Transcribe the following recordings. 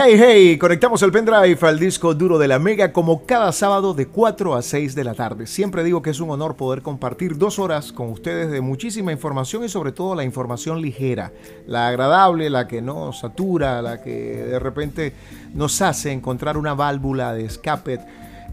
Hey, hey, conectamos el pendrive al disco duro de la Mega como cada sábado de 4 a 6 de la tarde. Siempre digo que es un honor poder compartir dos horas con ustedes de muchísima información y sobre todo la información ligera, la agradable, la que no satura, la que de repente nos hace encontrar una válvula de escape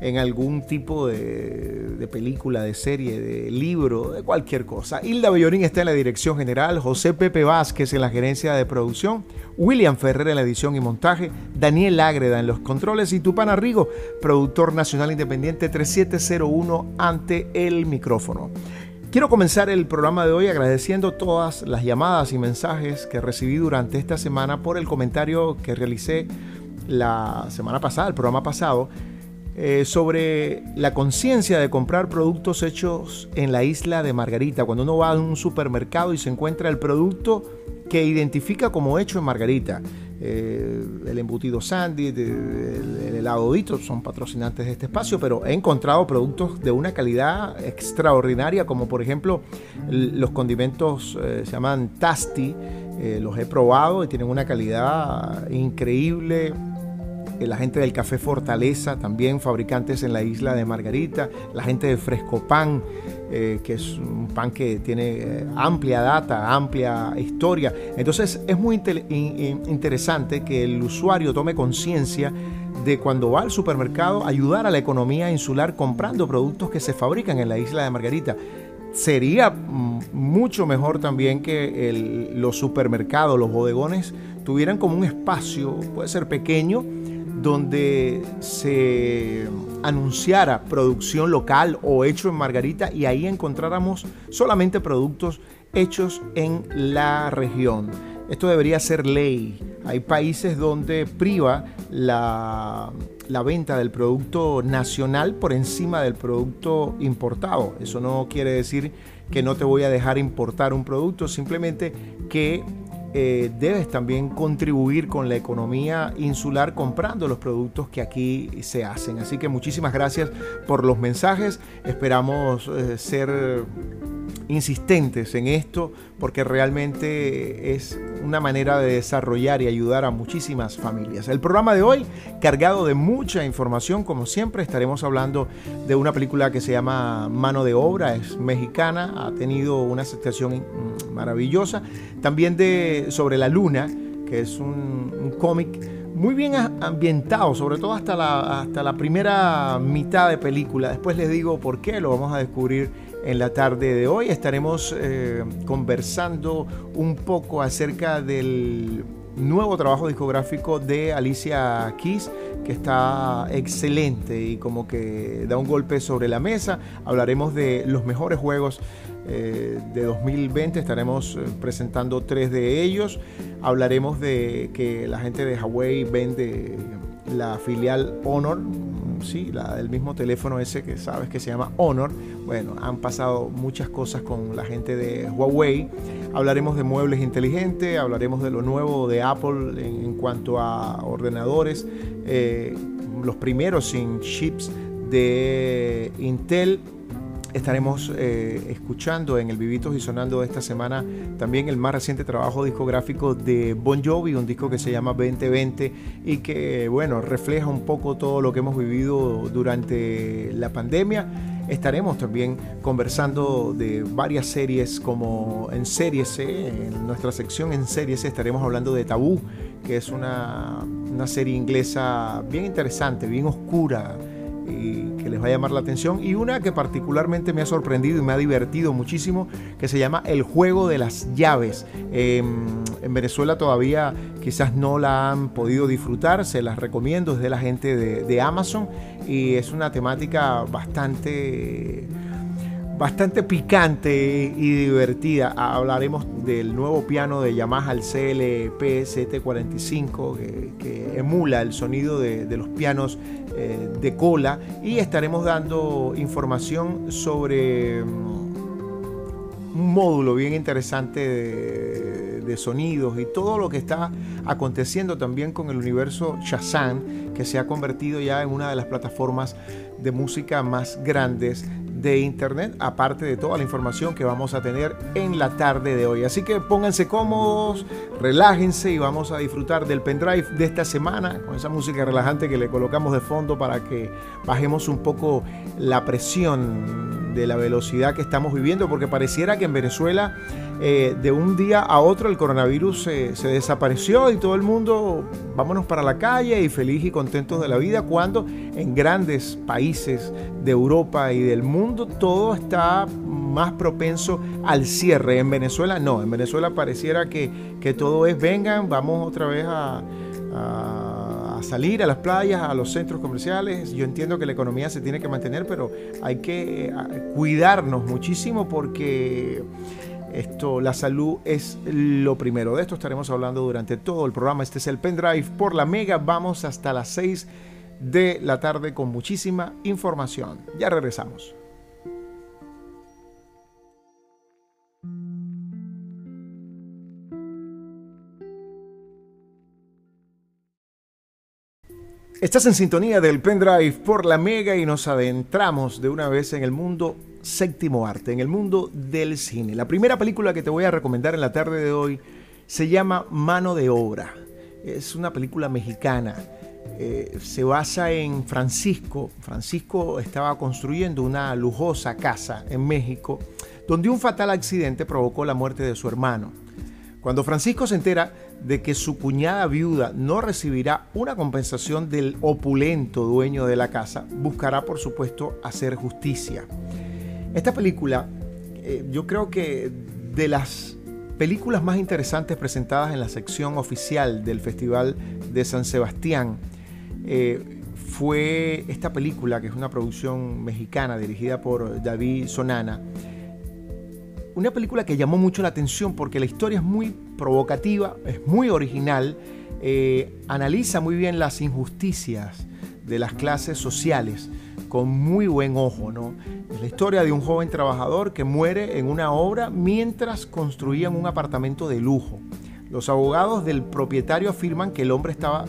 en algún tipo de, película, de serie, de libro, de cualquier cosa. Hilda Bellorín está en la dirección general, José Pepe Vázquez en la gerencia de producción, William Ferrer en la edición y montaje, Daniel Ágreda en los controles y Tupana Rigo, productor nacional independiente 3701 ante el micrófono. Quiero comenzar el programa de hoy agradeciendo todas las llamadas y mensajes que recibí durante esta semana por el comentario que realicé la semana pasada, el programa pasado, eh, sobre la conciencia de comprar productos hechos en la isla de Margarita. Cuando uno va a un supermercado y se encuentra el producto que identifica como hecho en Margarita. Eh, el embutido Sandy, el, helado Dito son patrocinantes de este espacio, pero he encontrado productos de una calidad extraordinaria, como por ejemplo los condimentos eh, se llaman Tasty, los he probado y tienen una calidad increíble la gente del Café Fortaleza, también fabricantes en la isla de Margarita, la gente de Fresco Pan, eh, que es un pan que tiene eh, amplia data, amplia historia. Entonces es muy interesante que el usuario tome conciencia de cuando va al supermercado ayudar a la economía insular comprando productos que se fabrican en la isla de Margarita sería mm, mucho mejor también que los supermercados, los bodegones, tuvieran como un espacio, puede ser pequeño, donde se anunciara producción local o hecho en Margarita y ahí encontráramos solamente productos hechos en la región. Esto debería ser ley. Hay países donde priva la, la, venta del producto nacional por encima del producto importado. Eso no quiere decir que no te voy a dejar importar un producto, simplemente que eh, debes también contribuir con la economía insular comprando los productos que aquí se hacen. Así que muchísimas gracias por los mensajes. Esperamos eh, ser insistentes en esto porque realmente es una manera de desarrollar y ayudar a muchísimas familias. El programa de hoy, cargado de mucha información, como siempre, estaremos hablando de una película que se llama Mano de Obra, es mexicana, ha tenido una aceptación maravillosa. También de Sobre la Luna, que es un, cómic muy bien ambientado, sobre todo hasta la, hasta la primera mitad de película. Después les digo por qué, lo vamos a descubrir en la tarde de hoy. Estaremos eh, conversando un poco acerca del nuevo trabajo discográfico de Alicia Keys, que está excelente y como que da un golpe sobre la mesa. Hablaremos de los mejores juegos eh, de 2020, estaremos eh, presentando tres de ellos. Hablaremos de que la gente de Huawei vende la filial Honor, sí, la del mismo teléfono ese que sabes que se llama Honor. Bueno, han pasado muchas cosas con la gente de Huawei. Hablaremos de muebles inteligentes, hablaremos de lo nuevo de Apple en, cuanto a ordenadores, eh, los primeros sin chips de Intel estaremos eh, escuchando en el Vivitos y Sonando esta semana también el más reciente trabajo discográfico de Bon Jovi, un disco que se llama 2020 y que, bueno, refleja un poco todo lo que hemos vivido durante la pandemia. Estaremos también conversando de varias series como en Series en nuestra sección en Series estaremos hablando de Tabú, que es una, una serie inglesa bien interesante, bien oscura, y que les va a llamar la atención y una que particularmente me ha sorprendido y me ha divertido muchísimo que se llama El juego de las llaves. Em, en Venezuela todavía quizás no la han podido disfrutar, se las recomiendo, es de la gente de Amazon y es una temática bastante bastante picante y divertida. Hablaremos del nuevo piano de Yamaha, el CLP 745, que, emula el sonido de, los pianos eh, de cola. Y estaremos dando información sobre mm, un módulo bien interesante de, de, sonidos y todo lo que está aconteciendo también con el universo Shazam, que se ha convertido ya en una de las plataformas de música más grandes de internet, aparte de toda la información que vamos a tener en la tarde de hoy. Así que pónganse cómodos, relájense y vamos a disfrutar del pendrive de esta semana con esa música relajante que le colocamos de fondo para que bajemos un poco la presión de la velocidad que estamos viviendo, porque pareciera que en Venezuela eh, de un día a otro el coronavirus se, desapareció y todo el mundo vámonos para la calle y feliz y contentos de la vida, cuando en grandes países de Europa y del mundo todo está más propenso al cierre. En Venezuela no, en Venezuela pareciera que, que todo es vengan, vamos otra vez a, a salir a las playas, a los centros comerciales. Yo entiendo que la economía se tiene que mantener, pero hay que eh, cuidarnos muchísimo porque esto, la salud es lo primero. De esto estaremos hablando durante todo el programa. Este es el pendrive por la Mega. Vamos hasta las 6 de la tarde con muchísima información. Ya regresamos. Estás en sintonía del pendrive por la Mega y nos adentramos de una vez en el mundo séptimo arte, en el mundo del cine. La primera película que te voy a recomendar en la tarde de hoy se llama Mano de Obra. Es una película mexicana. Eh, se basa en Francisco. Francisco estaba construyendo una lujosa casa en México donde un fatal accidente provocó la muerte de su hermano. Cuando Francisco se entera de que su cuñada viuda no recibirá una compensación del opulento dueño de la casa, buscará por supuesto hacer justicia. Esta película, eh, yo creo que de las películas más interesantes presentadas en la sección oficial del Festival de San Sebastián, eh, fue esta película, que es una producción mexicana dirigida por David Sonana. Una película que llamó mucho la atención porque la historia es muy provocativa, es muy original, eh, analiza muy bien las injusticias de las clases sociales con muy buen ojo, ¿no? Es la historia de un joven trabajador que muere en una obra mientras construían un apartamento de lujo. Los abogados del propietario afirman que el hombre estaba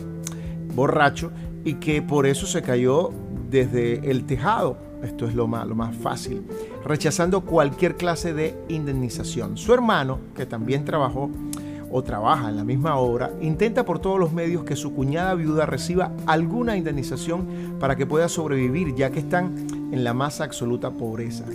borracho y que por eso se cayó desde el tejado. Esto es lo más, lo más fácil, rechazando cualquier clase de indemnización. Su hermano, que también trabajó o trabaja en la misma obra, intenta por todos los medios que su cuñada viuda reciba alguna indemnización para que pueda sobrevivir, ya que están en la más absoluta pobreza.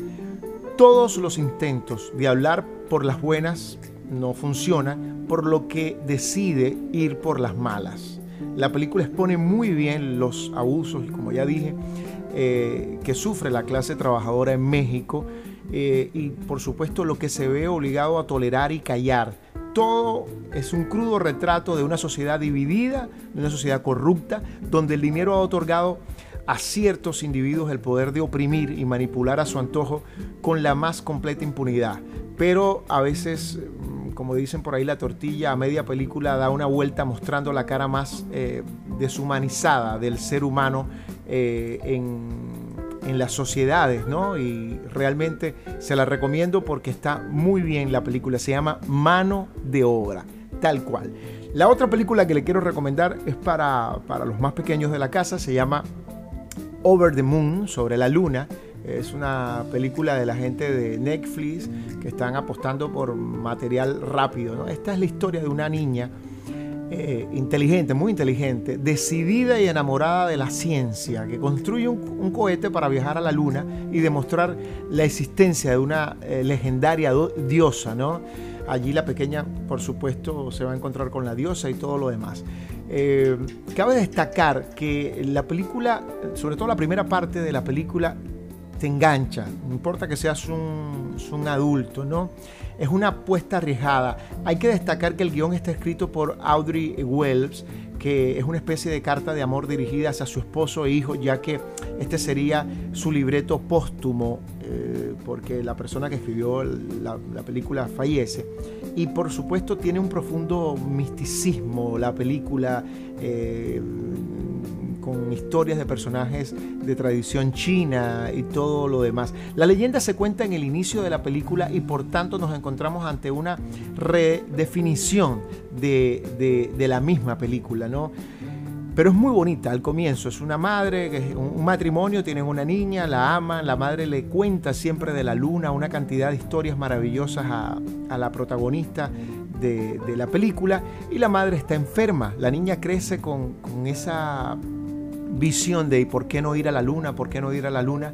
Todos los intentos de hablar por las buenas no funcionan, por lo que decide ir por las malas. La película expone muy bien los abusos, como ya dije, eh, que sufre la clase trabajadora en México eh, y por supuesto lo que se ve obligado a tolerar y callar todo es un crudo retrato de una sociedad dividida, de una sociedad corrupta, donde el dinero ha otorgado a ciertos individuos el poder de oprimir y manipular a su antojo con la más completa impunidad. Pero a veces, como dicen por ahí, la tortilla a media película da una vuelta mostrando la cara más eh, deshumanizada del ser humano eh, en en las sociedades, ¿no? Y realmente se la recomiendo porque está muy bien la película. Se llama Mano de Obra, tal cual. La otra película que le quiero recomendar es para, para los más pequeños de la casa. Se llama Over the Moon, sobre la luna. Es una película de la gente de Netflix que están apostando por material rápido. Esta es la historia de una niña eh, inteligente, muy inteligente, decidida y enamorada de la ciencia, que construye un, cohete para viajar a la luna y demostrar la existencia de una eh, legendaria diosa. Allí la pequeña, por supuesto, se va a encontrar con la diosa y todo lo demás. Eh, cabe destacar que la película, sobre todo la primera parte de la película, te engancha, no importa que seas un, adulto, ¿no? es una apuesta arriesgada. Hay que destacar que el guion está escrito por Audrey Wells, que es una especie de carta de amor dirigida hacia su esposo e hijo, ya que este sería su libreto póstumo, eh, porque la persona que escribió la, película fallece. Y por supuesto tiene un profundo misticismo la película. Eh, con historias de personajes de tradición china y todo lo demás. La leyenda se cuenta en el inicio de la película y por tanto nos encontramos ante una redefinición de, la misma película, ¿no? pero es muy bonita al comienzo. Es una madre, un matrimonio, tienen una niña, la aman, la madre le cuenta siempre de la luna, una cantidad de historias maravillosas a, la protagonista de, la película y la madre está enferma. La niña crece con, con esa visión de por qué no ir a la luna, por qué no ir a la luna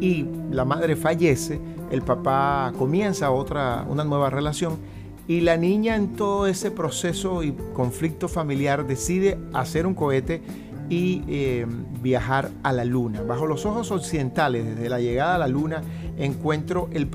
y la madre fallece, el papá comienza otra, una nueva relación y la niña en todo ese proceso y conflicto familiar decide hacer un cohete y eh, viajar a la luna. Bajo los ojos occidentales, desde la llegada a la luna, encuentro el,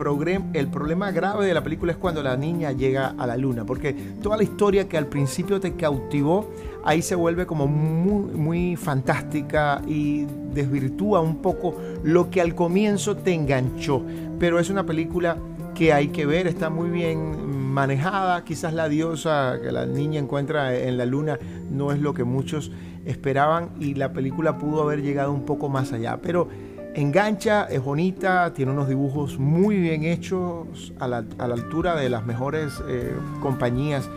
el problema grave de la película es cuando la niña llega a la luna, porque toda la historia que al principio te cautivó, ahí se vuelve como muy, muy fantástica y desvirtúa un poco lo que al comienzo te enganchó. Pero es una película que hay que ver, está muy bien manejada, quizás la diosa que la niña encuentra en la luna no es lo que muchos esperaban y la película pudo haber llegado un poco más allá, pero engancha, es bonita, tiene unos dibujos muy bien hechos a la, altura de las mejores eh, compañías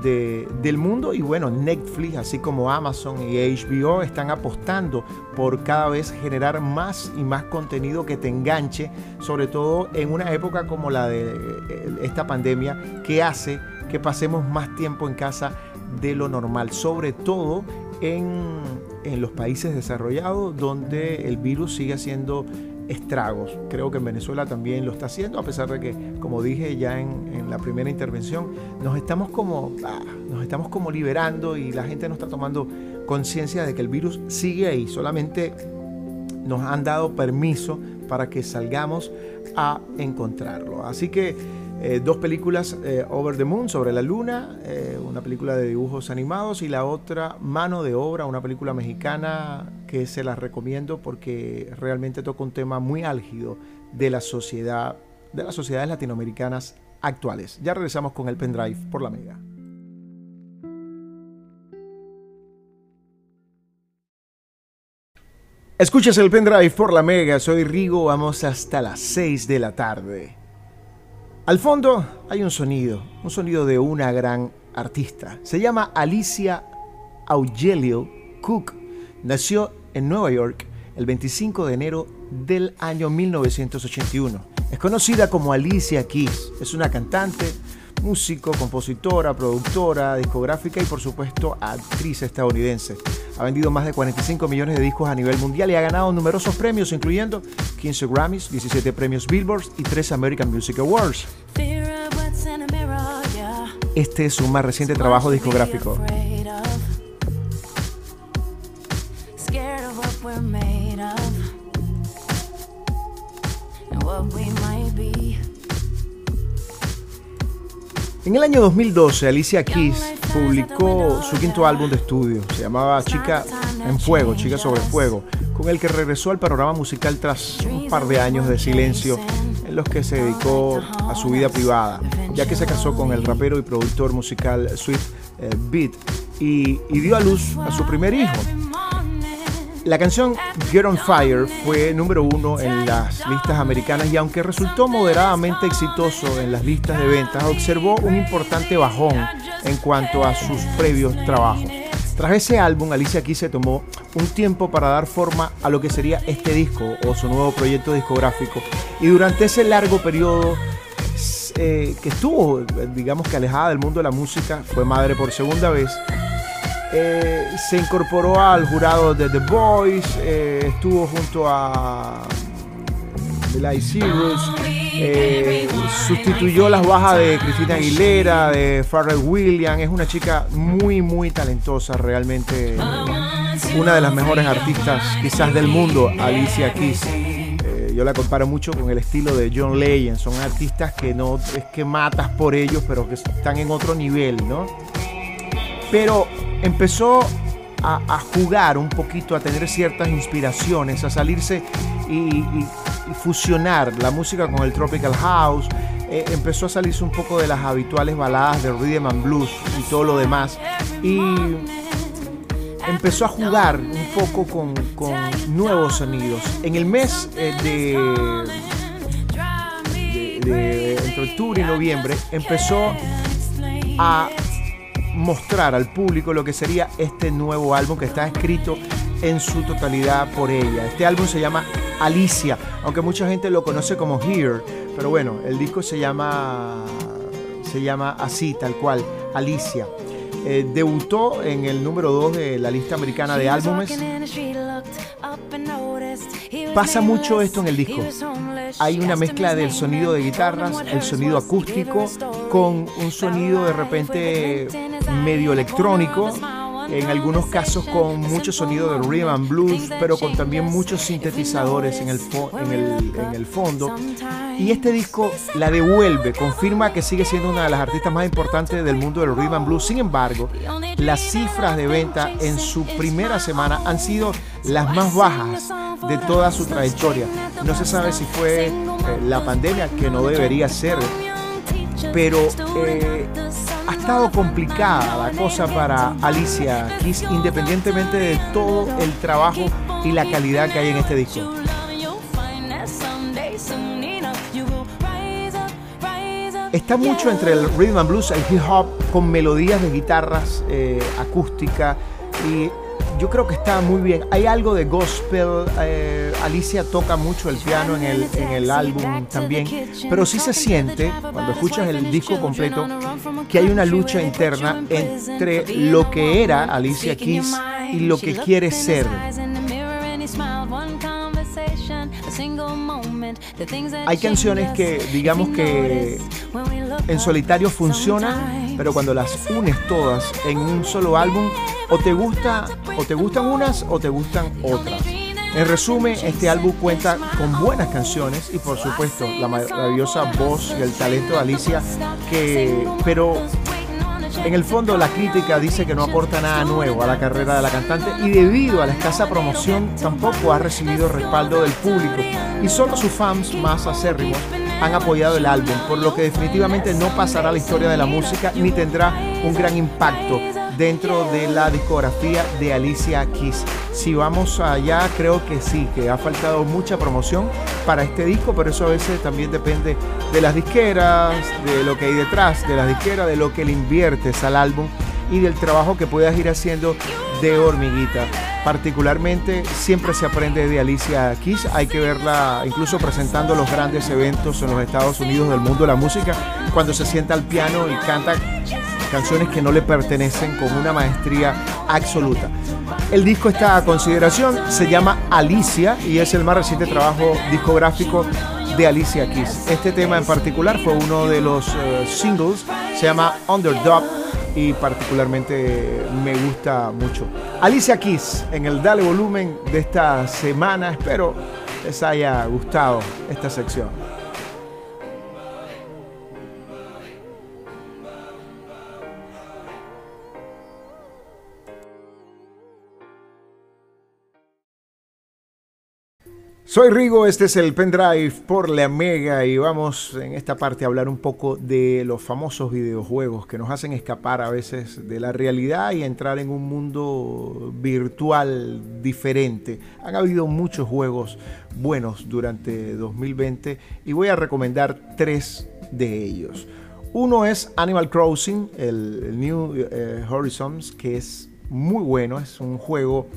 del mundo y bueno, Netflix, así como Amazon y HBO están apostando por cada vez generar más y más contenido que te enganche, sobre todo en una época como la de eh, esta pandemia que hace que pasemos más tiempo en casa de lo normal, sobre todo en, en los países desarrollados donde el virus sigue siendo estragos. Creo que en Venezuela también lo está haciendo, a pesar de que, como dije ya en, la primera intervención, nos estamos como, ah, nos estamos como liberando y la gente no está tomando conciencia de que el virus sigue ahí. Solamente nos han dado permiso para que salgamos a encontrarlo. Así que eh, dos películas, eh, Over the Moon, sobre la luna, eh, una película de dibujos animados y la otra, Mano de Obra, una película mexicana que se las recomiendo porque realmente toca un tema muy álgido de la sociedad, de las sociedades latinoamericanas actuales. Ya regresamos con el pendrive por la mega. Escuchas el pendrive por la mega, soy Rigo, vamos hasta las 6 de la tarde. Al fondo hay un sonido, un sonido de una gran artista. Se llama Alicia Augelio Cook. Nació en Nueva York el 25 de enero del año 1981. Es conocida como Alicia Keys. Es una cantante, músico, compositora, productora, discográfica y por supuesto actriz estadounidense. Ha vendido más de 45 millones de discos a nivel mundial y ha ganado numerosos premios, incluyendo 15 Grammys, 17 premios Billboard y 3 American Music Awards. Este es su más reciente trabajo discográfico. En el año 2012, Alicia Keys publicó su quinto álbum de estudio. Se llamaba Chica en Fuego, Chica sobre Fuego, con el que regresó al panorama musical tras un par de años de silencio en los que se dedicó a su vida privada, ya que se casó con el rapero y productor musical Sweet eh, Beat y dio a luz a su primer hijo. La canción Get on Fire fue número uno en las listas americanas y aunque resultó moderadamente exitoso en las listas de ventas, observó un importante bajón en cuanto a sus previos trabajos. Tras ese álbum, Alicia Keys se tomó un tiempo para dar forma a lo que sería este disco o su nuevo proyecto discográfico y durante ese largo periodo eh, que estuvo, digamos que alejada del mundo de la música, fue madre por segunda vez eh, se incorporó al jurado de The Voice, eh, estuvo junto a Eli Cyrus, eh, sustituyó las bajas de Cristina Aguilera, de Pharrell Williams, es una chica muy muy talentosa, realmente una de las mejores artistas quizás del mundo, Alicia Keys. yo la comparo mucho con el estilo de John Legend, son artistas que no es que matas por ellos, pero que están en otro nivel, ¿no? Pero empezó a, jugar un poquito, a tener ciertas inspiraciones, a salirse y, fusionar la música con el tropical house. Eh, empezó a salirse un poco de las habituales baladas de rhythm and blues y todo lo demás. Y empezó a jugar un poco con, nuevos sonidos. En el mes eh, de, de, entre octubre y noviembre empezó a mostrar al público lo que sería este nuevo álbum que está escrito en su totalidad por ella. Este álbum se llama Alicia, aunque mucha gente lo conoce como Here, pero bueno, el disco se llama se llama así, tal cual, Alicia. Eh, debutó en el número 2 de la lista americana de álbumes. Pasa mucho esto en el disco. Hay una mezcla del sonido de guitarras, el sonido acústico, con un sonido de repente medio electrónico en algunos casos con mucho sonido de rhythm and blues, pero con también muchos sintetizadores en el, en el, fondo. Y este disco la devuelve, confirma que sigue siendo una de las artistas más importantes del mundo del rhythm and blues. Sin embargo, las cifras de venta en su primera semana han sido las más bajas de toda su trayectoria. No se sabe si fue eh, la pandemia, que no debería ser, pero eh, ha estado complicada la cosa para Alicia Keys, independientemente de todo el trabajo y la calidad que hay en este disco. Está mucho entre el rhythm and blues, el hip hop, con melodías de guitarras eh, acústica y yo creo que está muy bien. Hay algo de gospel. Eh, Alicia toca mucho el piano en el, en el álbum también. Pero sí se siente, cuando escuchas el disco completo, que hay una lucha interna entre lo que era Alicia Keys y lo que quiere ser. Hay canciones que digamos que en solitario funcionan, pero cuando las unes todas en un solo álbum, o te gusta, o te gustan unas o te gustan otras. En resumen, este álbum cuenta con buenas canciones y por supuesto la maravillosa voz y el talento de Alicia, que, pero en el fondo la crítica dice que no aporta nada nuevo a la carrera de la cantante y debido a la escasa promoción tampoco ha recibido respaldo del público y solo sus fans más acérrimos han apoyado el álbum, por lo que definitivamente no pasará a la historia de la música ni tendrá un gran impacto dentro de la discografía de Alicia Keys. Si vamos allá, creo que sí, que ha faltado mucha promoción para este disco, pero eso a veces también depende de las disqueras, de lo que hay detrás de las disqueras, de lo que le inviertes al álbum y del trabajo que puedas ir haciendo de hormiguita. Particularmente siempre se aprende de Alicia Keys, hay que verla incluso presentando los grandes eventos en los Estados Unidos del mundo de la música, cuando se sienta al piano y canta canciones que no le pertenecen con una maestría absoluta. El disco está a consideración, se llama Alicia y es el más reciente trabajo discográfico de Alicia Keys. Este tema en particular fue uno de los eh, singles, se llama Underdog y particularmente me gusta mucho. Alicia Keys en el Dale Volumen de esta semana, espero les haya gustado esta sección. Soy Rigo, este es el pendrive por la Mega y vamos en esta parte a hablar un poco de los famosos videojuegos que nos hacen escapar a veces de la realidad y entrar en un mundo virtual diferente. Han habido muchos juegos buenos durante 2020 y voy a recomendar tres de ellos. Uno es Animal Crossing, el, New eh, Horizons, que es muy bueno, es un juego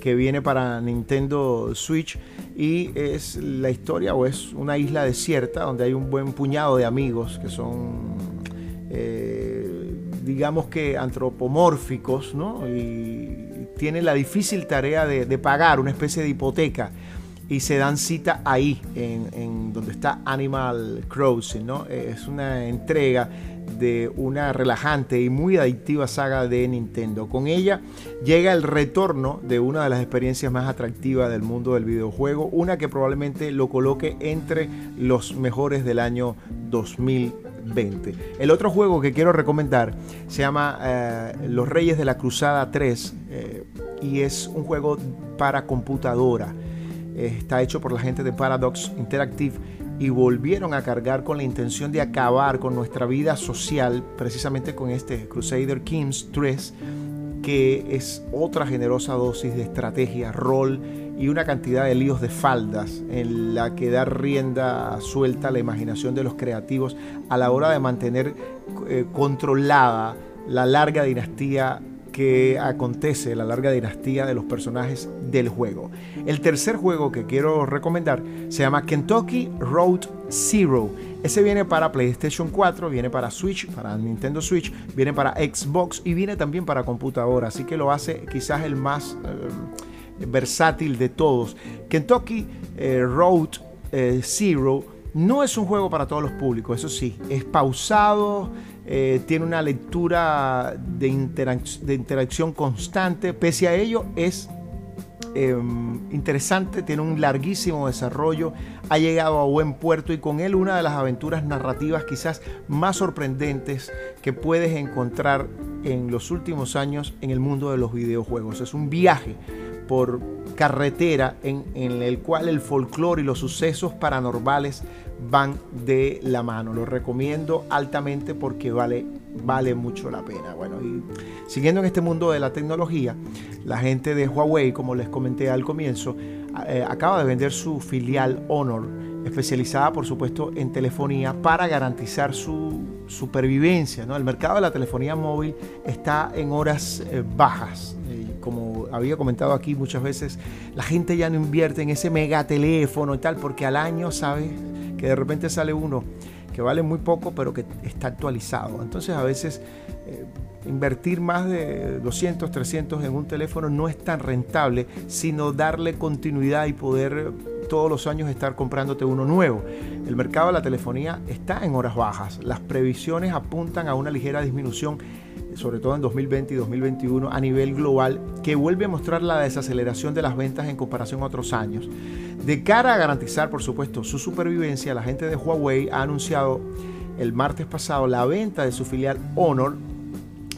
que viene para Nintendo Switch y es la historia o es una isla desierta donde hay un buen puñado de amigos que son eh, digamos que antropomórficos ¿no? y tienen la difícil tarea de, pagar una especie de hipoteca y se dan cita ahí en, en donde está Animal Crossing ¿no? es una entrega de una relajante y muy adictiva saga de Nintendo. Con ella llega el retorno de una de las experiencias más atractivas del mundo del videojuego, una que probablemente lo coloque entre los mejores del año 2020. El otro juego que quiero recomendar se llama eh, Los Reyes de la Cruzada 3 eh, y es un juego para computadora. Está hecho por la gente de Paradox Interactive y volvieron a cargar con la intención de acabar con nuestra vida social, precisamente con este Crusader Kings 3, que es otra generosa dosis de estrategia, rol y una cantidad de líos de faldas en la que da rienda suelta a la imaginación de los creativos a la hora de mantener eh, controlada la larga dinastía que acontece, la larga dinastía de los personajes del juego. El tercer juego que quiero recomendar se llama Kentucky Road Zero. Ese viene para PlayStation 4, viene para Switch, para Nintendo Switch, viene para Xbox y viene también para computadora, así que lo hace quizás el más eh, versátil de todos. Kentucky eh, Road eh, Zero no es un juego para todos los públicos, eso sí, es pausado, eh, tiene una lectura de, interacción constante, pese a ello es em, interesante, tiene un larguísimo desarrollo, ha llegado a buen puerto y con él una de las aventuras narrativas quizás más sorprendentes que puedes encontrar en los últimos años en el mundo de los videojuegos. Es un viaje por carretera en, en el cual el folclore y los sucesos paranormales van de la mano. Lo recomiendo altamente porque vale, vale mucho la pena. Bueno, y siguiendo en este mundo de la tecnología, la gente de Huawei, como les comenté al comienzo, eh, acaba de vender su filial Honor, especializada por supuesto en telefonía para garantizar su supervivencia. ¿no? El mercado de la telefonía móvil está en horas eh, bajas. como había comentado aquí muchas veces, la gente ya no invierte en ese mega teléfono y tal, porque al año, ¿sabes? que de repente sale uno que vale muy poco pero que está actualizado. Entonces a veces eh, invertir más de 200, 300 en un teléfono no es tan rentable, sino darle continuidad y poder todos los años estar comprándote uno nuevo. El mercado de la telefonía está en horas bajas. Las previsiones apuntan a una ligera disminución sobre todo en 2020 y 2021 a nivel global, que vuelve a mostrar la desaceleración de las ventas en comparación a otros años. De cara a garantizar, por supuesto, su supervivencia, la gente de Huawei ha anunciado el martes pasado la venta de su filial Honor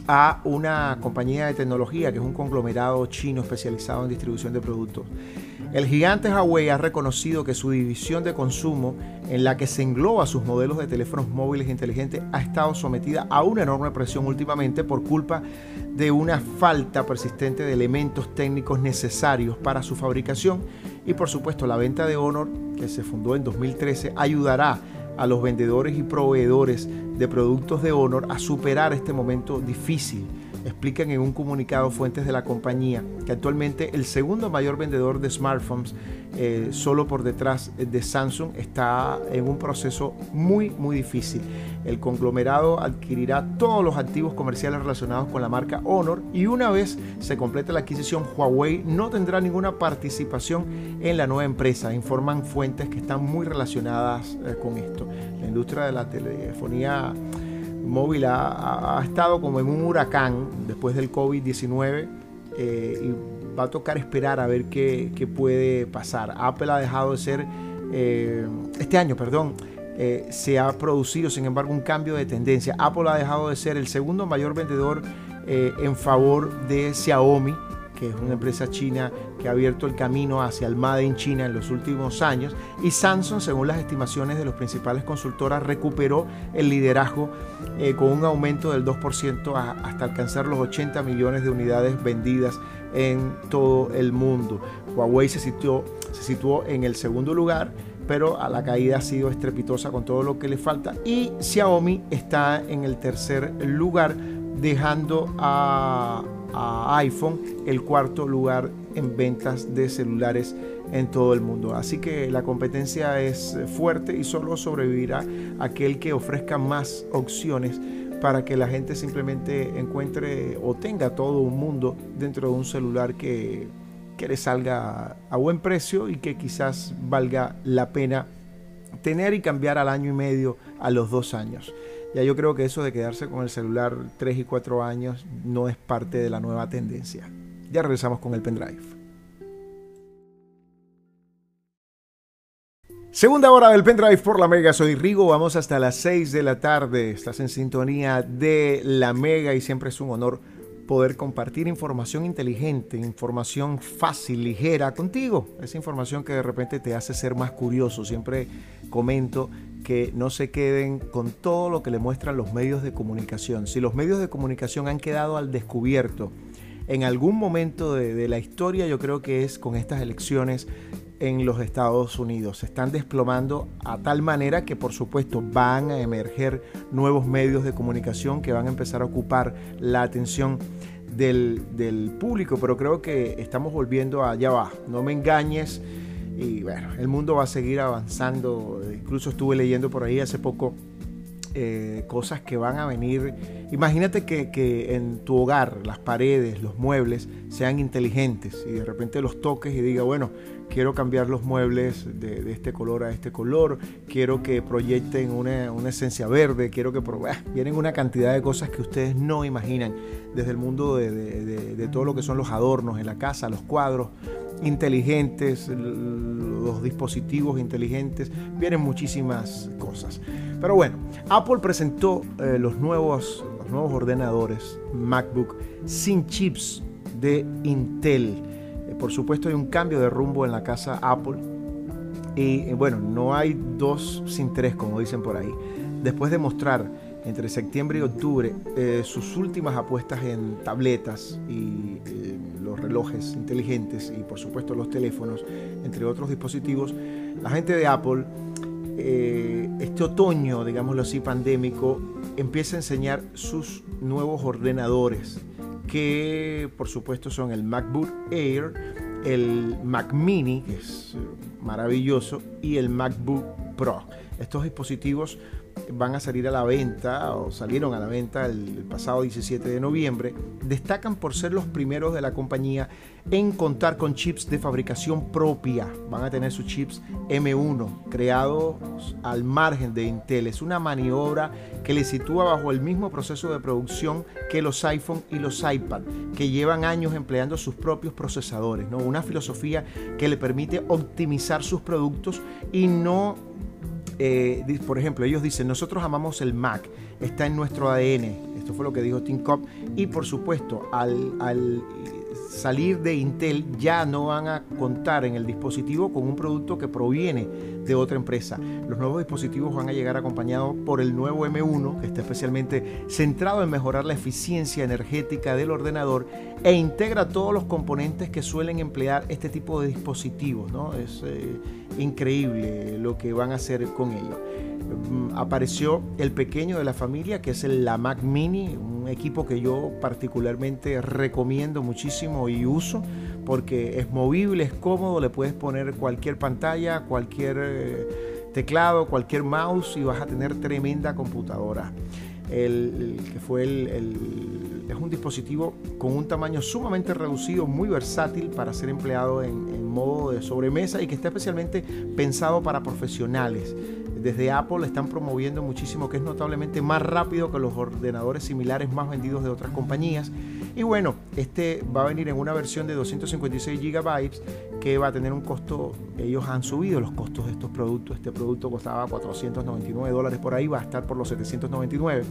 a una compañía de tecnología que es un conglomerado chino especializado en distribución de productos. El gigante Huawei ha reconocido que su división de consumo, en la que se engloba sus modelos de teléfonos móviles inteligentes, ha estado sometida a una enorme presión últimamente por culpa de una falta persistente de elementos técnicos necesarios para su fabricación. Y por supuesto la venta de Honor, que se fundó en 2013, ayudará a los vendedores y proveedores de productos de Honor a superar este momento difícil explican en un comunicado fuentes de la compañía que actualmente el segundo mayor vendedor de smartphones, eh, solo por detrás de Samsung, está en un proceso muy, muy difícil. El conglomerado adquirirá todos los activos comerciales relacionados con la marca Honor y una vez se complete la adquisición, Huawei no tendrá ninguna participación en la nueva empresa, informan fuentes que están muy relacionadas eh, con esto. La industria de la telefonía móvil ha, estado como en un huracán después del COVID-19 eh, y va a tocar esperar a ver qué, puede pasar. Apple ha dejado de ser, eh, este año, perdón, eh, se ha producido sin embargo un cambio de tendencia. Apple ha dejado de ser el segundo mayor vendedor en favor de Xiaomi que es una empresa china que ha abierto el camino hacia el Made in China en los últimos años. Y Samsung, según las estimaciones de los principales consultoras, recuperó el liderazgo eh, con un aumento del 2% hasta alcanzar los 80 millones de unidades vendidas en todo el mundo. Huawei se situó, se situó en el segundo lugar pero a la caída ha sido estrepitosa con todo lo que le falta. Y Xiaomi está en el tercer lugar, dejando a, a iPhone el cuarto lugar en ventas de celulares en todo el mundo. Así que la competencia es fuerte y solo sobrevivirá aquel que ofrezca más opciones para que la gente simplemente encuentre o tenga todo un mundo dentro de un celular que, que le salga a buen precio y que quizás valga la pena tener y cambiar al año y medio, a los dos años. Ya yo creo que eso de quedarse con el celular 3 y 4 años no es parte de la nueva tendencia. Ya regresamos con el pendrive. Segunda hora del pendrive por la Mega. Soy Rigo. Vamos hasta las 6 de la tarde. Estás en sintonía de la Mega y siempre es un honor poder compartir información inteligente, información fácil, ligera contigo. Esa información que de repente te hace ser más curioso. Siempre comento que no se queden con todo lo que le muestran los medios de comunicación. Si los medios de comunicación han quedado al descubierto en algún momento de, la historia, yo creo que es con estas elecciones en los Estados Unidos. Se están desplomando a tal manera que por supuesto van a emerger nuevos medios de comunicación que van a empezar a ocupar la atención del, público, pero creo que estamos volviendo allá abajo. No me engañes y bueno, el mundo va a seguir avanzando. Incluso estuve leyendo por ahí hace poco eh, cosas que van a venir. Imagínate que, en tu hogar las paredes, los muebles sean inteligentes y de repente los toques y diga, bueno, quiero cambiar los muebles de, este color a este color, quiero que proyecten una, esencia verde, quiero que... vienen una cantidad de cosas que ustedes no imaginan desde el mundo de, de todo lo que son los adornos en la casa, los cuadros inteligentes, los dispositivos inteligentes, vienen muchísimas cosas. Pero bueno, Apple presentó eh, los, nuevos, los nuevos ordenadores MacBook sin chips de Intel. Eh, por supuesto hay un cambio de rumbo en la casa Apple. Y eh, bueno, no hay dos sin tres, como dicen por ahí. Después de mostrar entre septiembre y octubre sus últimas apuestas en tabletas y los relojes inteligentes y por supuesto los teléfonos, entre otros dispositivos, la gente de Apple eh, este otoño, digámoslo así, pandémico, empieza a enseñar sus nuevos ordenadores, que por supuesto son el MacBook Air, el Mac Mini, que es maravilloso, y el MacBook Pro. Estos dispositivos van a salir a la venta o salieron a la venta el, pasado 17 de noviembre, destacan por ser los primeros de la compañía en contar con chips de fabricación propia. Van a tener sus chips M1 creados al margen de Intel. Es una maniobra que le sitúa bajo el mismo proceso de producción que los iPhone y los iPad, que llevan años empleando sus propios procesadores. ¿no? Una filosofía que le permite optimizar sus productos y no eh, por ejemplo, ellos dicen, nosotros amamos el Mac, está en nuestro ADN. Esto fue lo que dijo Tim Cobb. Y por supuesto, al salir de Intel ya no van a contar en el dispositivo con un producto que proviene de otra empresa. Los nuevos dispositivos van a llegar acompañados por el nuevo M1, que está especialmente centrado en mejorar la eficiencia energética del ordenador e integra todos los componentes que suelen emplear este tipo de dispositivos. ¿no? Es eh, increíble lo que van a hacer con ellos. Mm, apareció el pequeño de la familia, que es el la Mac Mini, un equipo que yo particularmente recomiendo muchísimo y uso porque es movible, es cómodo, le puedes poner cualquier pantalla, cualquier eh, teclado, cualquier mouse y vas a tener tremenda computadora. El, que fue el, es un dispositivo con un tamaño sumamente reducido, muy versátil para ser empleado en, en modo de sobremesa y que está especialmente pensado para profesionales desde Apple están promoviendo muchísimo que es notablemente más rápido que los ordenadores similares más vendidos de otras compañías. Y bueno, este va a venir en una versión de 256 GB que va a tener un costo, ellos han subido los costos de estos productos. Este producto costaba 499 dólares por ahí, va a estar por los 799.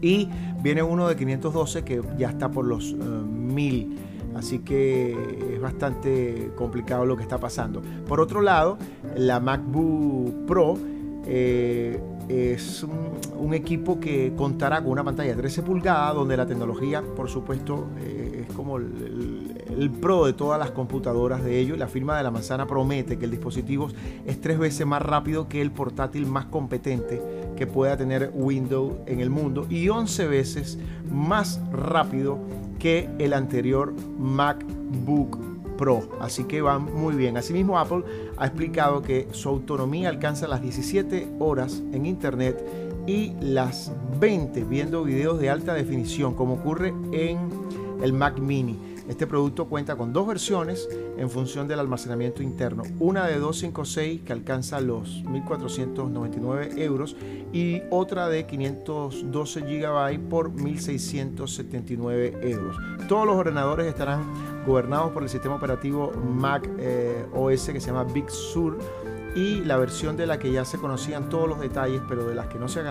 Y viene uno de 512 que ya está por los 1000. Eh, Así que es bastante complicado lo que está pasando. Por otro lado, la MacBook Pro eh, es un, equipo que contará con una pantalla de 13 pulgadas donde la tecnología, por supuesto, eh, es como el, pro de todas las computadoras de ellos. La firma de la manzana promete que el dispositivo es tres veces más rápido que el portátil más competente que pueda tener Windows en el mundo y 11 veces más rápido que el anterior MacBook Pro, así que van muy bien. Asimismo, Apple ha explicado que su autonomía alcanza las 17 horas en Internet y las 20 viendo videos de alta definición, como ocurre en el Mac Mini. Este producto cuenta con dos versiones en función del almacenamiento interno. Una de 256 que alcanza los 1.499 euros y otra de 512 GB por 1.679 euros. Todos los ordenadores estarán gobernados por el sistema operativo Mac eh, OS que se llama Big Sur y la versión de la que ya se conocían todos los detalles, pero de las que no se ha,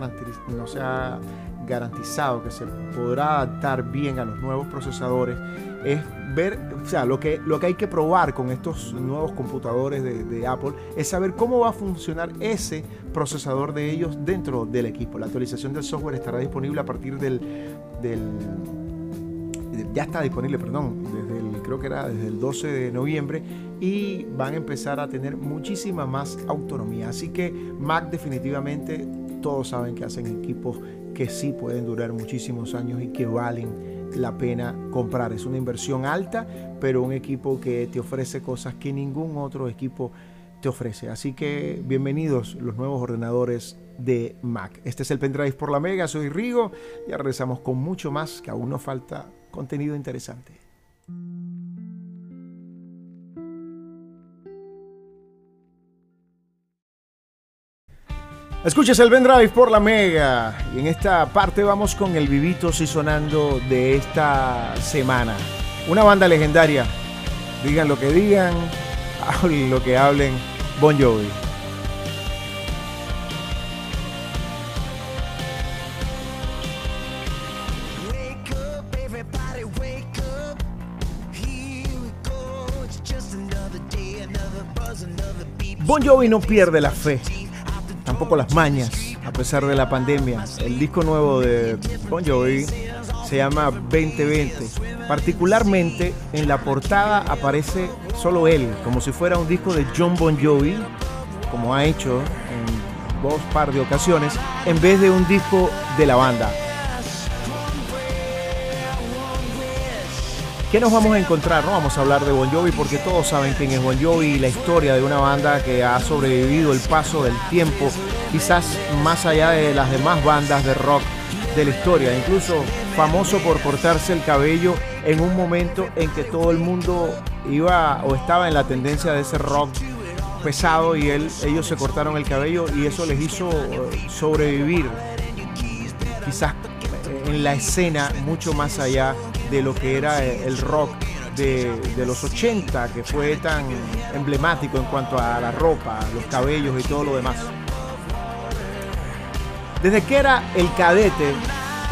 no se ha garantizado que se podrá adaptar bien a los nuevos procesadores, es ver, o sea, lo que, lo que hay que probar con estos nuevos computadores de, Apple es saber cómo va a funcionar ese procesador de ellos dentro del equipo. La actualización del software estará disponible a partir del, del ya está disponible, perdón, desde el creo que era desde el 12 de noviembre, y van a empezar a tener muchísima más autonomía. Así que Mac definitivamente todos saben que hacen equipos que sí pueden durar muchísimos años y que valen la pena comprar. Es una inversión alta, pero un equipo que te ofrece cosas que ningún otro equipo te ofrece. Así que bienvenidos los nuevos ordenadores de Mac. Este es el Pendrive por la Mega, soy Rigo. Ya regresamos con mucho más, que aún nos falta contenido interesante. Escuches el Pendrive por la Mega. Y en esta parte vamos con el vivito y sonando de esta semana. Una banda legendaria, digan lo que digan, hablen lo que hablen, Bon Jovi. Bon Jovi no pierde la fe, tampoco las mañas, a pesar de la pandemia. El disco nuevo de Bon Jovi se llama 2020. Particularmente en la portada aparece solo él, como si fuera un disco de John Bon Jovi, como ha hecho en dos par de ocasiones, en vez de un disco de la banda. ¿Qué nos vamos a encontrar? No vamos a hablar de Bon Jovi porque todos saben quién es Bon Jovi y la historia de una banda que ha sobrevivido el paso del tiempo, quizás más allá de las demás bandas de rock de la historia, incluso famoso por cortarse el cabello en un momento en que todo el mundo iba o estaba en la tendencia de ese rock pesado y él, ellos se cortaron el cabello y eso les hizo eh, sobrevivir quizás en la escena mucho más allá de lo que era el rock de, los 80, que fue tan emblemático en cuanto a la ropa, los cabellos y todo lo demás. Desde que era el cadete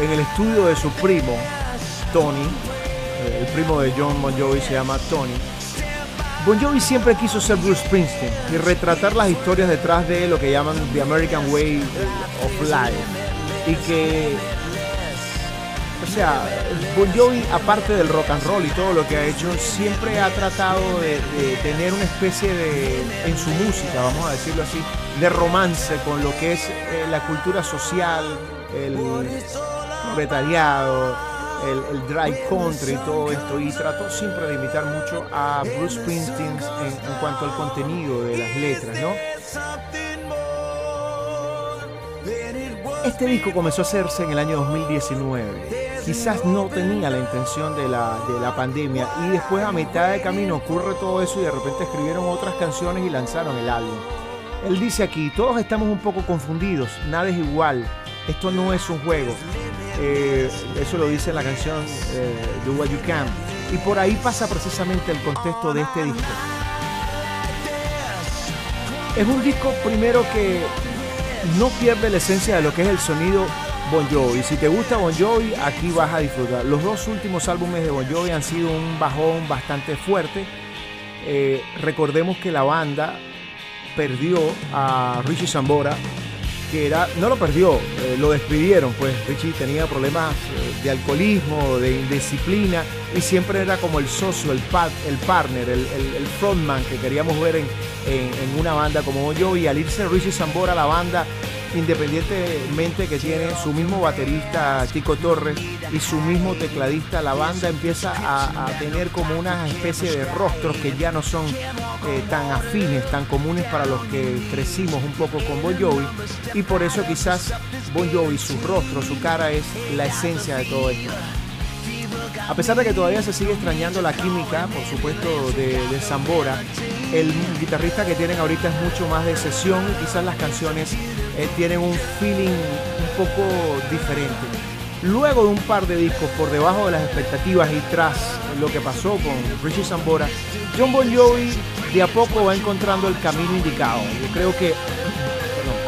en el estudio de su primo, Tony, el primo de John Bon Jovi se llama Tony, Bon Jovi siempre quiso ser Bruce Springsteen y retratar las historias detrás de lo que llaman The American Way of Life. Y que sea, Bon Jovi, aparte del rock and roll y todo lo que ha hecho, siempre ha tratado de, tener una especie de, en su música, vamos a decirlo así, de romance con lo que es eh, la cultura social, el proletariado, el, dry country y todo esto. Y trató siempre de imitar mucho a Bruce Springsteen en, en cuanto al contenido de las letras, ¿no? Este disco comenzó a hacerse en el año 2019 quizás no tenía la intención de la, de la pandemia y después a mitad de camino ocurre todo eso y de repente escribieron otras canciones y lanzaron el álbum. Él dice aquí, todos estamos un poco confundidos, nada es igual, esto no es un juego. Eh, eso lo dice en la canción eh, Do What You Can. Y por ahí pasa precisamente el contexto de este disco. Es un disco primero que no pierde la esencia de lo que es el sonido Bon Jovi. Si te gusta Bon Jovi, aquí vas a disfrutar. Los dos últimos álbumes de Bon Jovi han sido un bajón bastante fuerte. Eh, recordemos que la banda perdió a Richie Zambora, que era, no lo perdió, eh, lo despidieron, pues Richie tenía problemas eh, de alcoholismo, de indisciplina, y siempre era como el socio, el, el partner, el, frontman que queríamos ver en, una banda como Bon Jovi. Al irse Richie Zambora, la banda independientemente que tiene su mismo baterista Tico Torres y su mismo tecladista, la banda empieza a, tener como una especie de rostros que ya no son eh, tan afines, tan comunes para los que crecimos un poco con Bon Jovi y por eso quizás Bon Jovi, su rostro, su cara es la esencia de todo esto. A pesar de que todavía se sigue extrañando la química, por supuesto, de, de Zambora, el guitarrista que tienen ahorita es mucho más de sesión y quizás las canciones eh, tienen un feeling un poco diferente. Luego de un par de discos por debajo de las expectativas y tras lo que pasó con Richie Zambora, John Bon Jovi de a poco va encontrando el camino indicado. Yo creo que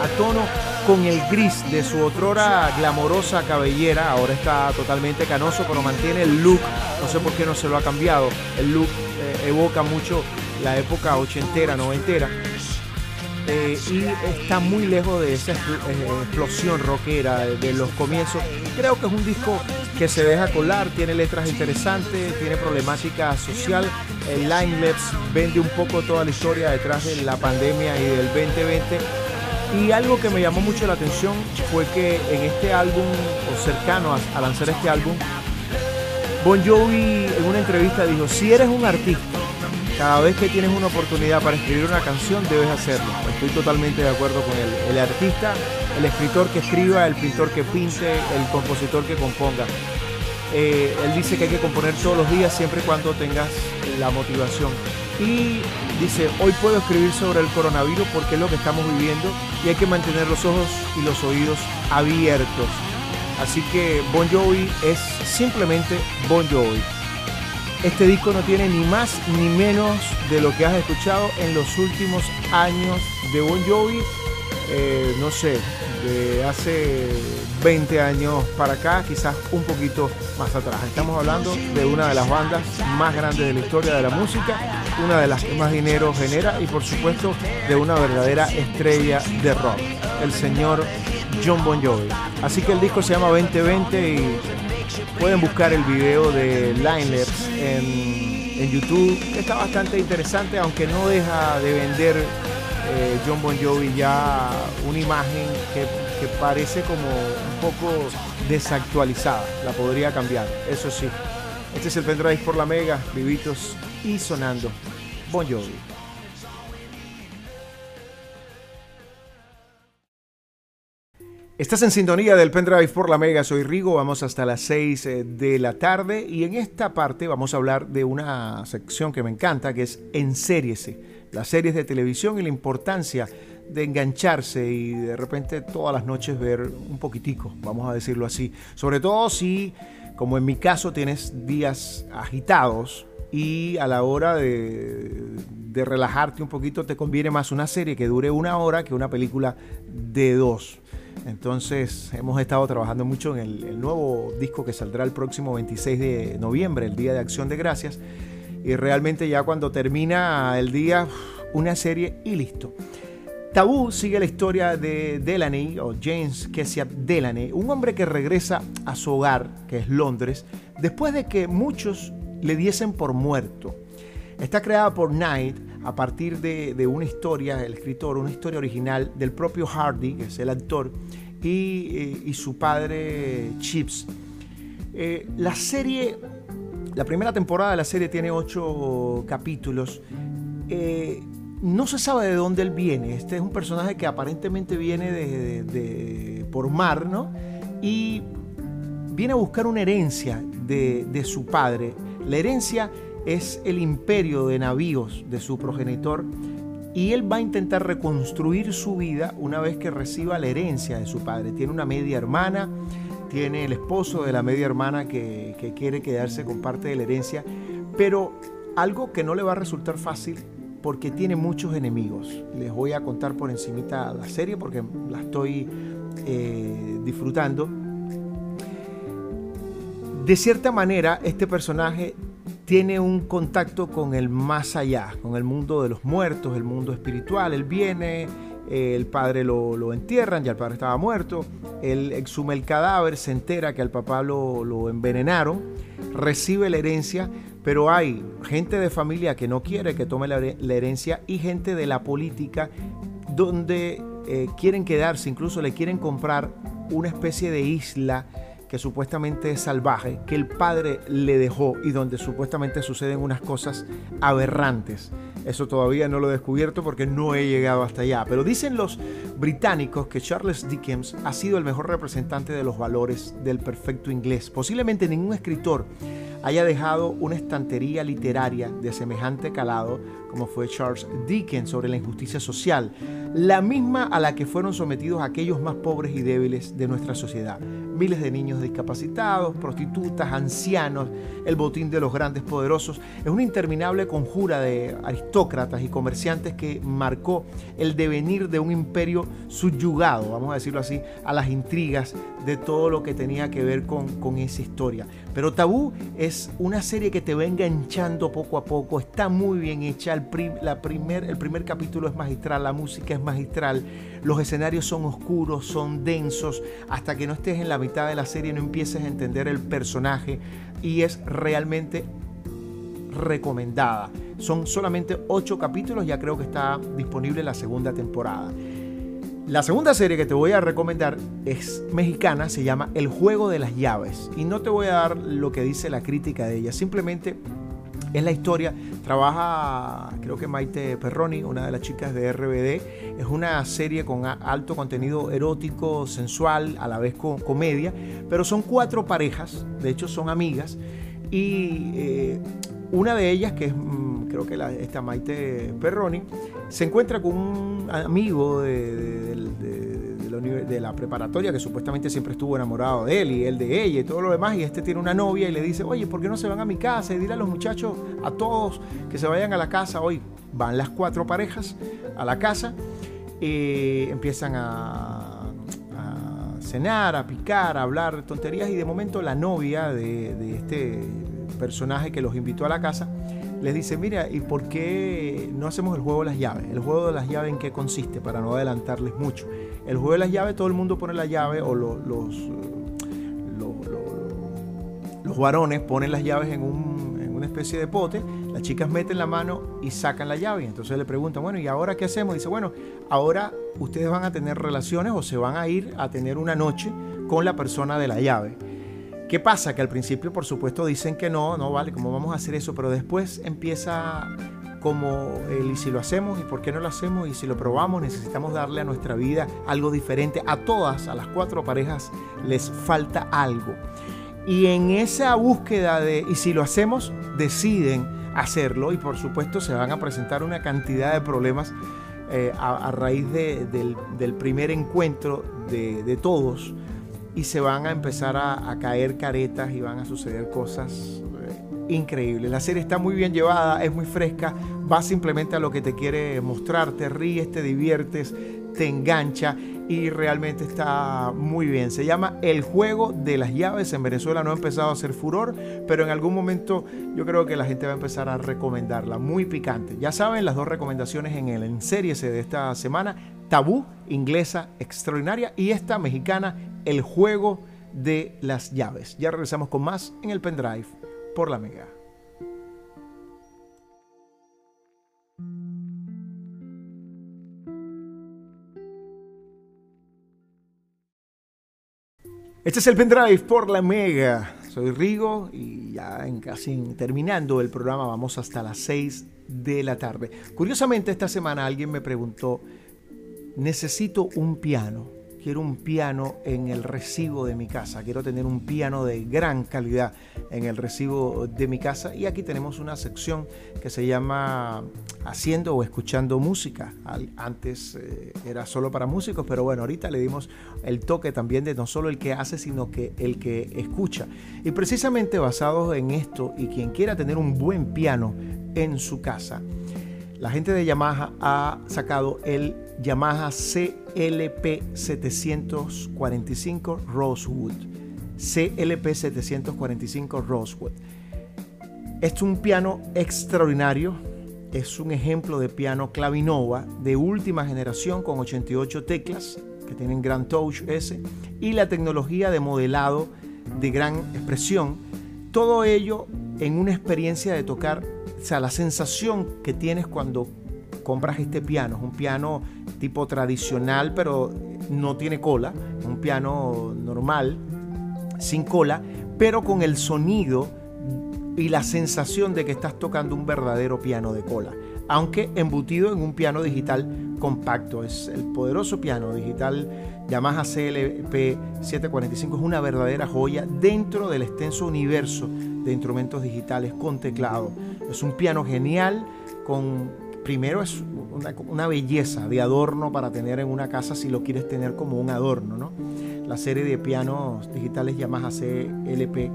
a tono con el gris de su otrora glamorosa cabellera, ahora está totalmente canoso, pero mantiene el look, no sé por qué no se lo ha cambiado, el look eh, evoca mucho la época ochentera, noventera. Eh, y está muy lejos de esa explosión rockera de los comienzos. Creo que es un disco que se deja colar, tiene letras interesantes, tiene problemática social. El Line Labs vende un poco toda la historia detrás de la pandemia y del 2020. Y algo que me llamó mucho la atención fue que en este álbum, o cercano a, a lanzar este álbum, Bon Jovi en una entrevista dijo, si eres un artista, cada vez que tienes una oportunidad para escribir una canción, debes hacerlo. Estoy totalmente de acuerdo con él. El artista, el escritor que escriba, el pintor que pinte, el compositor que componga. Eh, él dice que hay que componer todos los días siempre y cuando tengas la motivación. Y dice, hoy puedo escribir sobre el coronavirus porque es lo que estamos viviendo y hay que mantener los ojos y los oídos abiertos. Así que Bon Jovi es simplemente Bon Jovi. Este disco no tiene ni más ni menos de lo que has escuchado en los últimos años de Bon Jovi. Eh, no sé, de hace 20 años para acá, quizás un poquito más atrás. Estamos hablando de una de las bandas más grandes de la historia de la música, una de las que más dinero genera y por supuesto de una verdadera estrella de rock, el señor John Bon Jovi. Así que el disco se llama 2020 y Pueden buscar el video de Liners en, YouTube. Está bastante interesante, aunque no deja de vender eh, John Bon Jovi ya una imagen que, parece como un poco desactualizada. La podría cambiar, eso sí. Este es el pendrive por la Mega, vivitos y sonando. Bon Jovi. Estás en sintonía del Pendrive por la Mega, soy Rigo, vamos hasta las 6 eh, de la tarde y en esta parte vamos a hablar de una sección que me encanta, que es En Seriese, las series de televisión y la importancia de engancharse y de repente todas las noches ver un poquitico, vamos a decirlo así. Sobre todo si, como en mi caso, tienes días agitados y a la hora de relajarte un poquito te conviene más una serie que dure una hora que una película de dos. Entonces hemos estado trabajando mucho en el, nuevo disco que saldrá el próximo 26 de noviembre, el Día de Acción de Gracias. Y realmente ya cuando termina el día, una serie y listo. Tabú sigue la historia de Delaney, o James Kessia Delaney, un hombre que regresa a su hogar, que es Londres, después de que muchos le diesen por muerto. Está creada por Knight a partir de, una historia, el escritor, una historia original del propio Hardy, que es el actor, y, eh, su padre Chips. Eh, la serie, la primera temporada de la serie tiene ocho capítulos. Eh, no se sabe de dónde él viene. Este es un personaje que aparentemente viene de, por mar, ¿no? Y viene a buscar una herencia de, de su padre. La herencia es el imperio de navíos de su progenitor y él va a intentar reconstruir su vida una vez que reciba la herencia de su padre. Tiene una media hermana, tiene el esposo de la media hermana que, quiere quedarse con parte de la herencia, pero algo que no le va a resultar fácil porque tiene muchos enemigos. Les voy a contar por encimita la serie porque la estoy eh, disfrutando. De cierta manera, este personaje tiene un contacto con el más allá, con el mundo de los muertos, el mundo espiritual. Él viene, eh, el padre lo, entierran, ya el padre estaba muerto, él exhume el cadáver, se entera que al papá lo, envenenaron, recibe la herencia, pero hay gente de familia que no quiere que tome la, herencia y gente de la política donde eh, quieren quedarse, incluso le quieren comprar una especie de isla que supuestamente es salvaje, que el padre le dejó y donde supuestamente suceden unas cosas aberrantes. Eso todavía no lo he descubierto porque no he llegado hasta allá. Pero dicen los británicos que Charles Dickens ha sido el mejor representante de los valores del perfecto inglés. Posiblemente ningún escritor haya dejado una estantería literaria de semejante calado como fue Charles Dickens sobre la injusticia social, la misma a la que fueron sometidos aquellos más pobres y débiles de nuestra sociedad. miles de niños discapacitados, prostitutas, ancianos, el botín de los grandes poderosos. Es una interminable conjura de aristócratas y comerciantes que marcó el devenir de un imperio subyugado, vamos a decirlo así, a las intrigas de todo lo que tenía que ver con, con esa historia. Pero Tabú es una serie que te va enganchando poco a poco, está muy bien hecha, el, la primer, el primer capítulo es magistral, la música es magistral, los escenarios son oscuros, son densos, hasta que no estés en la mitad de la serie no empieces a entender el personaje y es realmente recomendada. Son solamente ocho capítulos, ya creo que está disponible la segunda temporada. La segunda serie que te voy a recomendar es mexicana, se llama El juego de las llaves. Y no te voy a dar lo que dice la crítica de ella, simplemente es la historia. Trabaja, creo que Maite Perroni, una de las chicas de RBD. Es una serie con alto contenido erótico, sensual, a la vez con comedia. Pero son cuatro parejas, de hecho son amigas. Y eh, una de ellas, que es mm, creo que la, esta Maite Perroni, se encuentra con un amigo de, de, la, preparatoria que supuestamente siempre estuvo enamorado de él y él de ella y todo lo demás. Y este tiene una novia y le dice, oye, ¿por qué no se van a mi casa? Y dile a los muchachos, a todos, que se vayan a la casa. Hoy van las cuatro parejas a la casa, y empiezan a, a cenar, a picar, a hablar tonterías y de momento la novia de este personaje que los invitó a la casa les dice, mira, ¿y por qué no hacemos el juego de las llaves? El juego de las llaves en qué consiste, para no adelantarles mucho. El juego de las llaves, todo el mundo pone la llave o los, los, los, varones ponen las llaves en, en una especie de pote, las chicas meten la mano y sacan la llave. Entonces le preguntan, bueno, ¿y ahora qué hacemos? Dice, bueno, ahora ustedes van a tener relaciones o se van a ir a tener una noche con la persona de la llave. ¿Qué pasa? Que al principio, por supuesto, dicen que no, no vale, ¿cómo vamos a hacer eso? Pero después empieza como el y si lo hacemos y por qué no lo hacemos y si lo probamos necesitamos darle a nuestra vida algo diferente. A todas, a las cuatro parejas les falta algo. Y en esa búsqueda de y si lo hacemos, deciden hacerlo y por supuesto se van a presentar una cantidad de problemas eh, a, raíz del, primer encuentro de, de todos y se van a empezar a, caer caretas y van a suceder cosas eh, increíbles. La serie está muy bien llevada, es muy fresca, va simplemente a lo que te quiere mostrar, te ríes, te diviertes, te engancha y realmente está muy bien. Se llama El juego de las llaves. En Venezuela no ha empezado a hacer furor, pero en algún momento yo creo que la gente va a empezar a recomendarla. Muy picante. Ya saben las dos recomendaciones en el en serie de esta semana. Tabú, inglesa extraordinaria, y esta mexicana, el juego de las llaves. Ya regresamos con más en el pendrive por la Mega. Este es el pendrive por la Mega. Soy Rigo y ya en casi terminando el programa vamos hasta las 6 de la tarde. Curiosamente esta semana alguien me preguntó, necesito un piano quiero un piano en el recibo de mi casa, quiero tener un piano de gran calidad en el recibo de mi casa y aquí tenemos una sección que se llama haciendo o escuchando música. Antes eh, era solo para músicos, pero bueno, ahorita le dimos el toque también de no solo el que hace, sino que el que escucha. Y precisamente basado en esto y quien quiera tener un buen piano en su casa, la gente de Yamaha ha sacado el Yamaha CLP 745 Rosewood. CLP 745 Rosewood. Es un piano extraordinario. Es un ejemplo de piano clavinova de última generación con 88 teclas que tienen Grand Touch S y la tecnología de modelado de gran expresión. Todo ello en una experiencia de tocar o sea, la sensación que tienes cuando compras este piano, es un piano tipo tradicional, pero no tiene cola, un piano normal, sin cola, pero con el sonido y la sensación de que estás tocando un verdadero piano de cola, aunque embutido en un piano digital compacto. Es el poderoso piano digital Yamaha CLP 745, es una verdadera joya dentro del extenso universo de instrumentos digitales con teclado. Es un piano genial con primero es una, belleza de adorno para tener en una casa si lo quieres tener como un adorno, ¿no? la serie de pianos digitales Yamaha CLP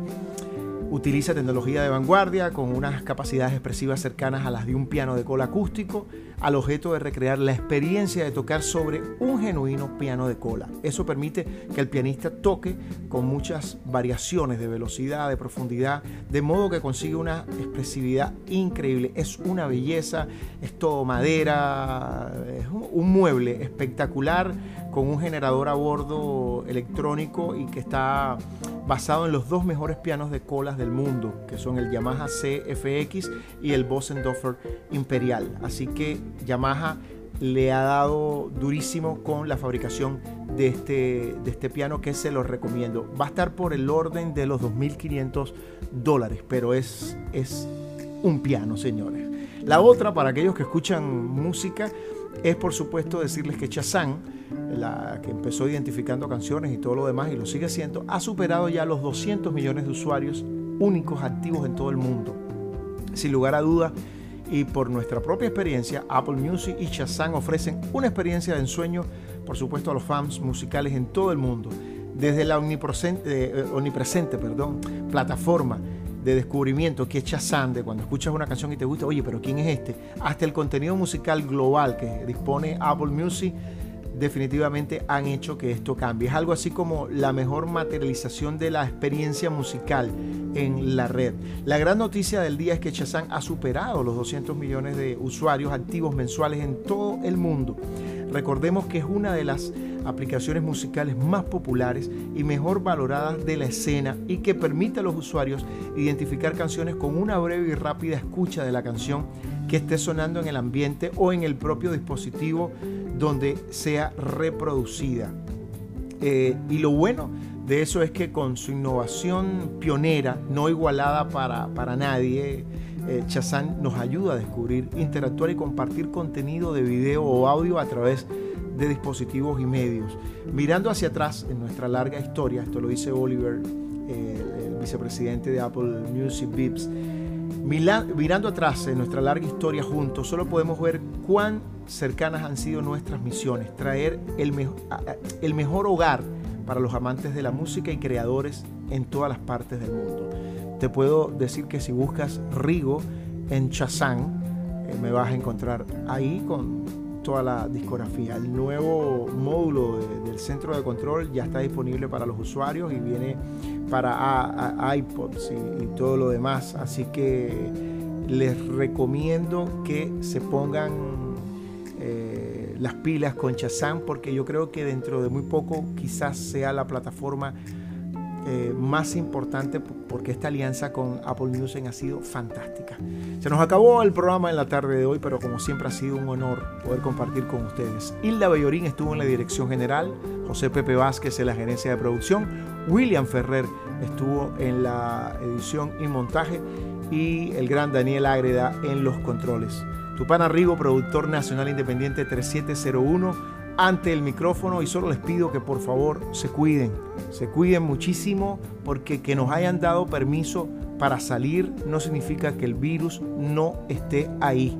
Utiliza tecnología de vanguardia con unas capacidades expresivas cercanas a las de un piano de cola acústico, al objeto de recrear la experiencia de tocar sobre un genuino piano de cola. Eso permite que el pianista toque con muchas variaciones de velocidad, de profundidad, de modo que consigue una expresividad increíble. Es una belleza, es todo madera, es un mueble espectacular con un generador a bordo electrónico y que está basado en los dos mejores pianos de colas del mundo, que son el Yamaha CFX y el Bosendorfer Imperial. Así que Yamaha le ha dado durísimo con la fabricación de este, de este piano que se los recomiendo. Va a estar por el orden de los 2.500 dólares, pero es, es un piano, señores. La otra, para aquellos que escuchan música, es por supuesto decirles que Chazán, la que empezó identificando canciones y todo lo demás y lo sigue haciendo, ha superado ya los 200 millones de usuarios únicos activos en todo el mundo. Sin lugar a duda, y por nuestra propia experiencia, Apple Music y Shazam ofrecen una experiencia de ensueño, por supuesto, a los fans musicales en todo el mundo. Desde la omnipresente, eh, omnipresente perdón, plataforma de descubrimiento que es Shazam, de cuando escuchas una canción y te gusta, oye, pero ¿quién es este? Hasta el contenido musical global que dispone Apple Music definitivamente han hecho que esto cambie. Es algo así como la mejor materialización de la experiencia musical en la red. La gran noticia del día es que Shazam ha superado los 200 millones de usuarios activos mensuales en todo el mundo. Recordemos que es una de las aplicaciones musicales más populares y mejor valoradas de la escena y que permite a los usuarios identificar canciones con una breve y rápida escucha de la canción que esté sonando en el ambiente o en el propio dispositivo donde sea reproducida. Eh, y lo bueno de eso es que con su innovación pionera, no igualada para, para nadie, eh, Chazán nos ayuda a descubrir, interactuar y compartir contenido de video o audio a través de dispositivos y medios. Mirando hacia atrás en nuestra larga historia, esto lo dice Oliver, el vicepresidente de Apple Music Vips, mirando atrás en nuestra larga historia juntos, solo podemos ver cuán cercanas han sido nuestras misiones, traer el, mejor hogar para los amantes de la música y creadores en todas las partes del mundo. Te puedo decir que si buscas Rigo en Chazán, eh, me vas a encontrar ahí con toda la discografía. El nuevo módulo del centro de control ya está disponible para los usuarios y viene para iPods y, todo lo demás. Así que les recomiendo que se pongan eh, las pilas con Chazán porque yo creo que dentro de muy poco quizás sea la plataforma eh, más importante porque esta alianza con Apple Music ha sido fantástica. Se nos acabó el programa en la tarde de hoy, pero como siempre ha sido un honor poder compartir con ustedes. Hilda Bellorín estuvo en la dirección general, José Pepe Vázquez en la gerencia de producción, William Ferrer estuvo en la edición y montaje y el gran Daniel Ágreda en los controles. Tupán Arrigo, productor nacional independiente 3701 ante el micrófono y solo les pido que por favor se cuiden, se cuiden muchísimo porque que nos hayan dado permiso para salir no significa que el virus no esté ahí.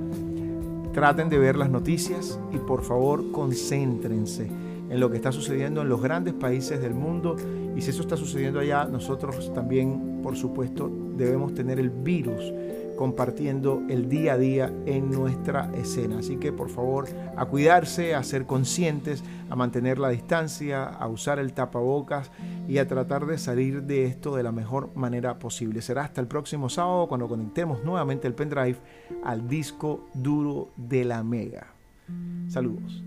Traten de ver las noticias y por favor concéntrense en lo que está sucediendo en los grandes países del mundo y si eso está sucediendo allá, nosotros también, por supuesto, debemos tener el virus compartiendo el día a día en nuestra escena. Así que por favor a cuidarse, a ser conscientes, a mantener la distancia, a usar el tapabocas y a tratar de salir de esto de la mejor manera posible. Será hasta el próximo sábado cuando conectemos nuevamente el pendrive al disco duro de la Mega. Saludos.